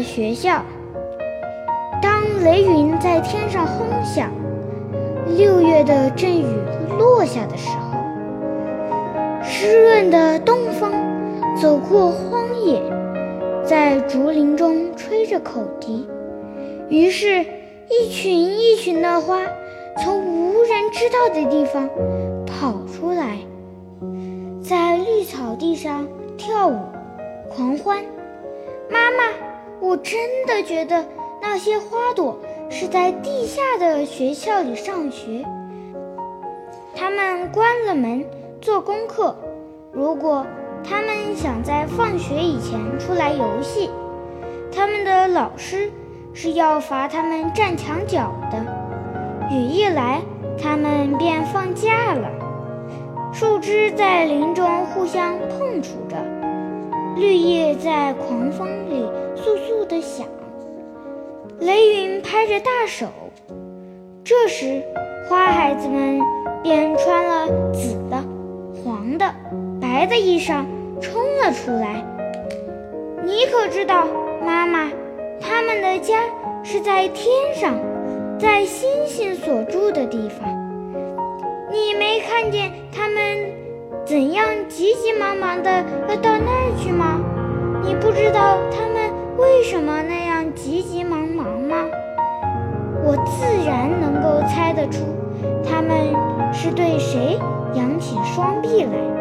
学校。当雷云在天上轰响，六月的阵雨落下的时候，湿润的东风走过荒野，在竹林中吹着口笛，于是，一群一群的花从无人知道的地方跑出来，在绿草地上跳舞、狂欢。妈妈，我真的觉得。那些花朵是在地下的学校里上学，他们关了门做功课。如果他们想在放学以前出来游戏，他们的老师是要罚他们站墙角的。雨一来，他们便放假了。树枝在林中互相碰触着，绿叶在狂风里簌簌地响。雷云拍着大手，这时花孩子们便穿了紫的、黄的、白的衣裳冲了出来。你可知道，妈妈，他们的家是在天上，在星星所住的地方。你没看见他怎样急急忙忙的要到那儿去吗？你不知道他们为什么那样急急忙忙？吗？我自然能够猜得出，他们是对谁扬起双臂来。